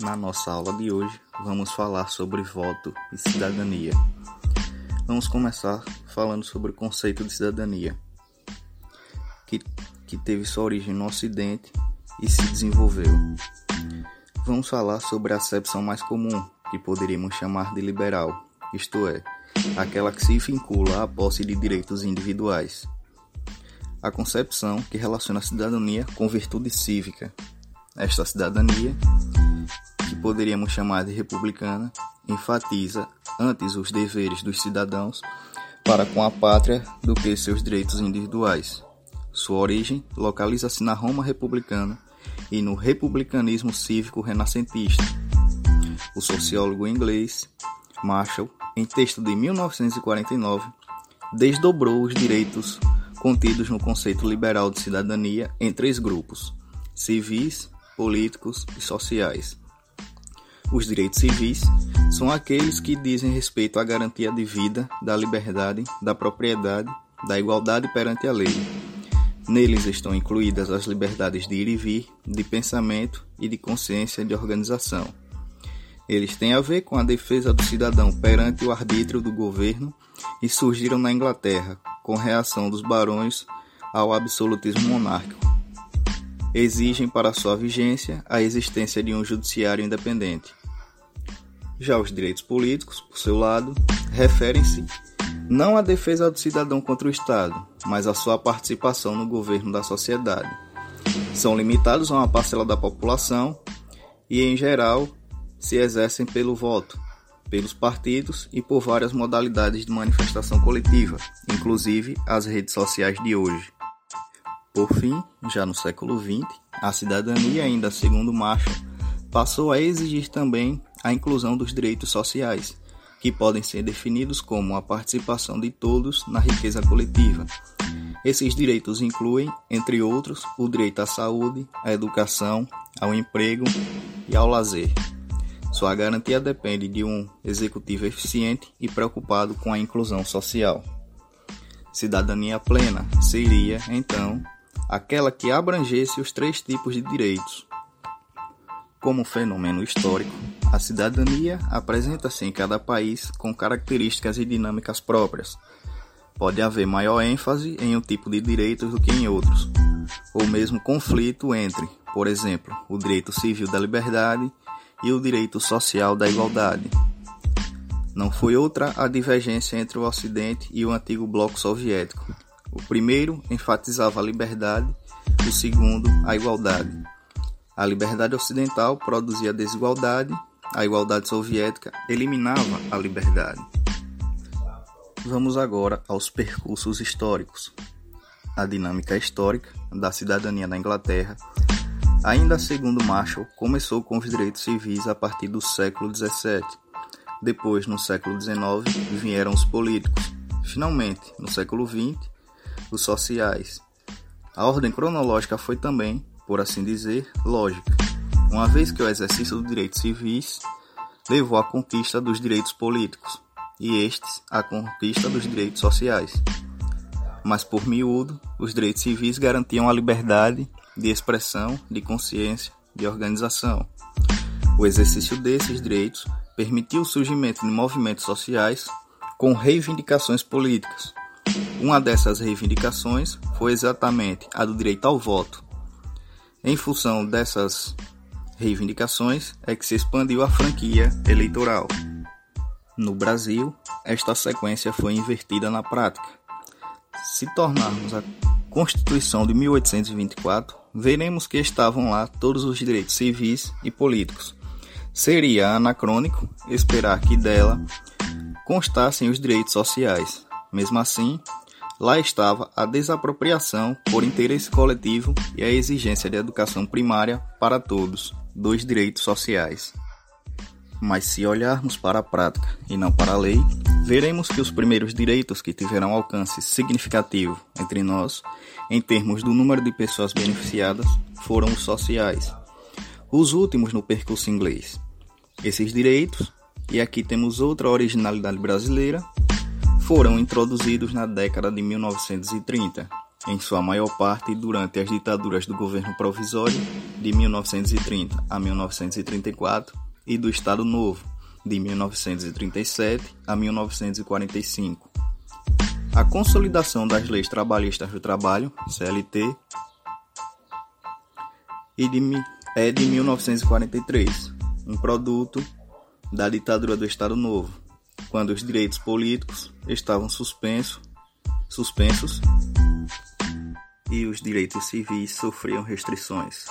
Na nossa aula de hoje, vamos falar sobre voto e cidadania. Vamos começar falando sobre o conceito de cidadania, que, que teve sua origem no Ocidente e se desenvolveu. Vamos falar sobre a acepção mais comum, que poderíamos chamar de liberal, isto é, aquela que se vincula à posse de direitos individuais. A concepção que relaciona a cidadania com virtude cívica. Esta cidadania poderíamos chamar de republicana, enfatiza antes os deveres dos cidadãos para com a pátria do que seus direitos individuais. Sua origem localiza-se na Roma republicana e no republicanismo cívico renascentista. O sociólogo inglês Marshall, em texto de 1949, desdobrou os direitos contidos no conceito liberal de cidadania em três grupos: civis, políticos e sociais. Os direitos civis são aqueles que dizem respeito à garantia de vida, da liberdade, da propriedade, da igualdade perante a lei. Neles estão incluídas as liberdades de ir e vir, de pensamento e de consciência de organização. Eles têm a ver com a defesa do cidadão perante o arbítrio do governo e surgiram na Inglaterra, com reação dos barões ao absolutismo monárquico exigem para sua vigência a existência de um judiciário independente. Já os direitos políticos, por seu lado, referem-se não à defesa do cidadão contra o Estado, mas à sua participação no governo da sociedade. São limitados a uma parcela da população e, em geral, se exercem pelo voto, pelos partidos e por várias modalidades de manifestação coletiva, inclusive as redes sociais de hoje. Por fim, já no século XX, a cidadania, ainda segundo Marshall, passou a exigir também a inclusão dos direitos sociais, que podem ser definidos como a participação de todos na riqueza coletiva. Esses direitos incluem, entre outros, o direito à saúde, à educação, ao emprego e ao lazer. Sua garantia depende de um executivo eficiente e preocupado com a inclusão social. Cidadania plena seria, então, aquela que abrangesse os três tipos de direitos. Como fenômeno histórico, a cidadania apresenta-se em cada país com características e dinâmicas próprias. Pode haver maior ênfase em um tipo de direitos do que em outros, ou mesmo conflito entre, por exemplo, o direito civil da liberdade e o direito social da igualdade. Não foi outra a divergência entre o Ocidente e o antigo bloco soviético, o primeiro enfatizava a liberdade, o segundo, a igualdade. A liberdade ocidental produzia desigualdade, a igualdade soviética eliminava a liberdade. Vamos agora aos percursos históricos. A dinâmica histórica da cidadania na Inglaterra, ainda segundo Marshall, começou com os direitos civis a partir do século XVII. Depois, no século XIX, vieram os políticos. Finalmente, no século XX, os sociais. A ordem cronológica foi também, por assim dizer, lógica, uma vez que o exercício dos direitos civis levou à conquista dos direitos políticos e estes à conquista dos direitos sociais. Mas por miúdo, os direitos civis garantiam a liberdade de expressão, de consciência, de organização. O exercício desses direitos permitiu o surgimento de movimentos sociais com reivindicações políticas, uma dessas reivindicações foi exatamente a do direito ao voto. Em função dessas reivindicações é que se expandiu a franquia eleitoral. No Brasil, esta sequência foi invertida na prática. Se tornarmos a Constituição de 1824, veremos que estavam lá todos os direitos civis e políticos. Seria anacrônico esperar que dela constassem os direitos sociais. Mesmo assim, Lá estava a desapropriação por interesse coletivo e a exigência de educação primária para todos, dos direitos sociais. Mas se olharmos para a prática e não para a lei, veremos que os primeiros direitos que tiveram alcance significativo entre nós, em termos do número de pessoas beneficiadas, foram os sociais. Os últimos no percurso inglês. Esses direitos, e aqui temos outra originalidade brasileira, foram introduzidos na década de 1930, em sua maior parte durante as ditaduras do governo provisório de 1930 a 1934 e do Estado Novo de 1937 a 1945. A consolidação das leis trabalhistas do trabalho, CLT, é de 1943, um produto da ditadura do Estado Novo, quando os direitos políticos estavam suspensos, suspensos e os direitos civis sofriam restrições.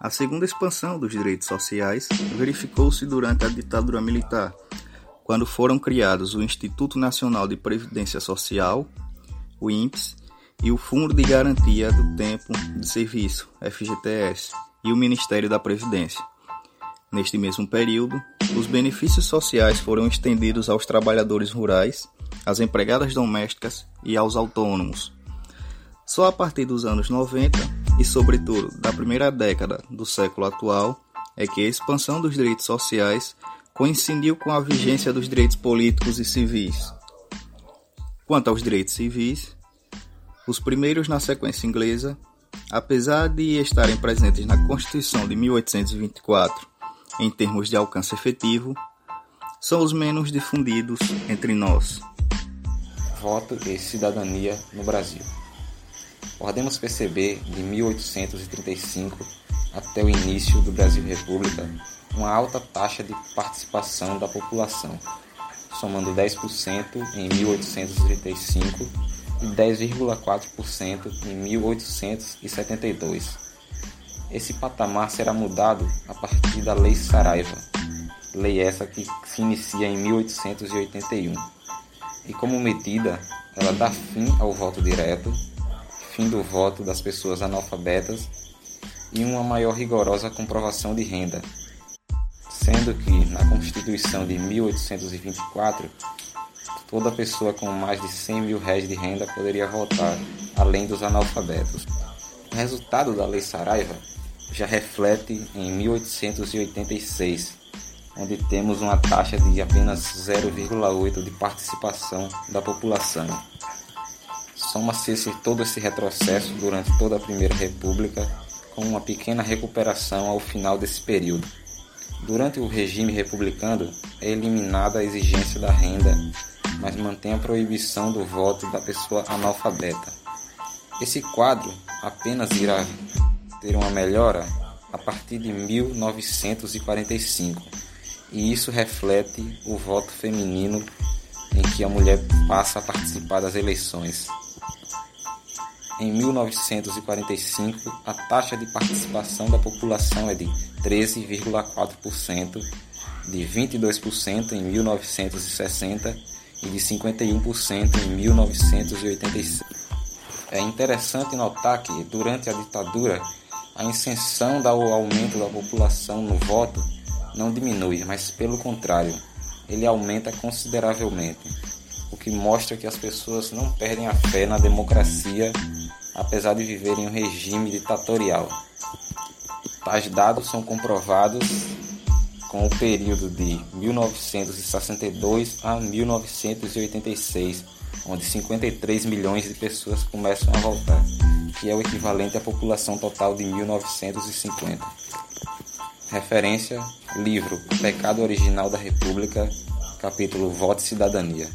A segunda expansão dos direitos sociais verificou-se durante a ditadura militar, quando foram criados o Instituto Nacional de Previdência Social, o INPS, e o Fundo de Garantia do Tempo de Serviço, FGTS, e o Ministério da Previdência. Neste mesmo período, os benefícios sociais foram estendidos aos trabalhadores rurais, às empregadas domésticas e aos autônomos. Só a partir dos anos 90 e, sobretudo, da primeira década do século atual é que a expansão dos direitos sociais coincidiu com a vigência dos direitos políticos e civis. Quanto aos direitos civis, os primeiros na sequência inglesa, apesar de estarem presentes na Constituição de 1824 em termos de alcance efetivo, são os menos difundidos entre nós. Voto e cidadania no Brasil. Podemos perceber de 1835 até o início do Brasil República uma alta taxa de participação da população, somando 10% em 1835 e 10,4% em 1872. Esse patamar será mudado a partir da Lei Saraiva, lei essa que se inicia em 1881. E como medida, ela dá fim ao voto direto, fim do voto das pessoas analfabetas e uma maior rigorosa comprovação de renda, sendo que na Constituição de 1824 toda pessoa com mais de 100 mil réis de renda poderia votar, além dos analfabetos. O resultado da Lei Saraiva já reflete em 1886, onde temos uma taxa de apenas 0,8% de participação da população. Soma-se todo esse retrocesso durante toda a Primeira República, com uma pequena recuperação ao final desse período. Durante o regime republicano, é eliminada a exigência da renda, mas mantém a proibição do voto da pessoa analfabeta. Esse quadro apenas irá ter uma melhora a partir de 1945, e isso reflete o voto feminino em que a mulher passa a participar das eleições. Em 1945, a taxa de participação da população é de 13,4%, de 22% em 1960 e de 51% em 1986. É interessante notar que, durante a ditadura, a inserção do aumento da população no voto não diminui, mas pelo contrário, ele aumenta consideravelmente, o que mostra que as pessoas não perdem a fé na democracia, apesar de viverem em um regime ditatorial. Tais dados são comprovados com o período de 1962 a 1986, onde 53 milhões de pessoas começam a votar que é o equivalente à população total de 1950. Referência: livro Pecado Original da República, capítulo Voto e Cidadania.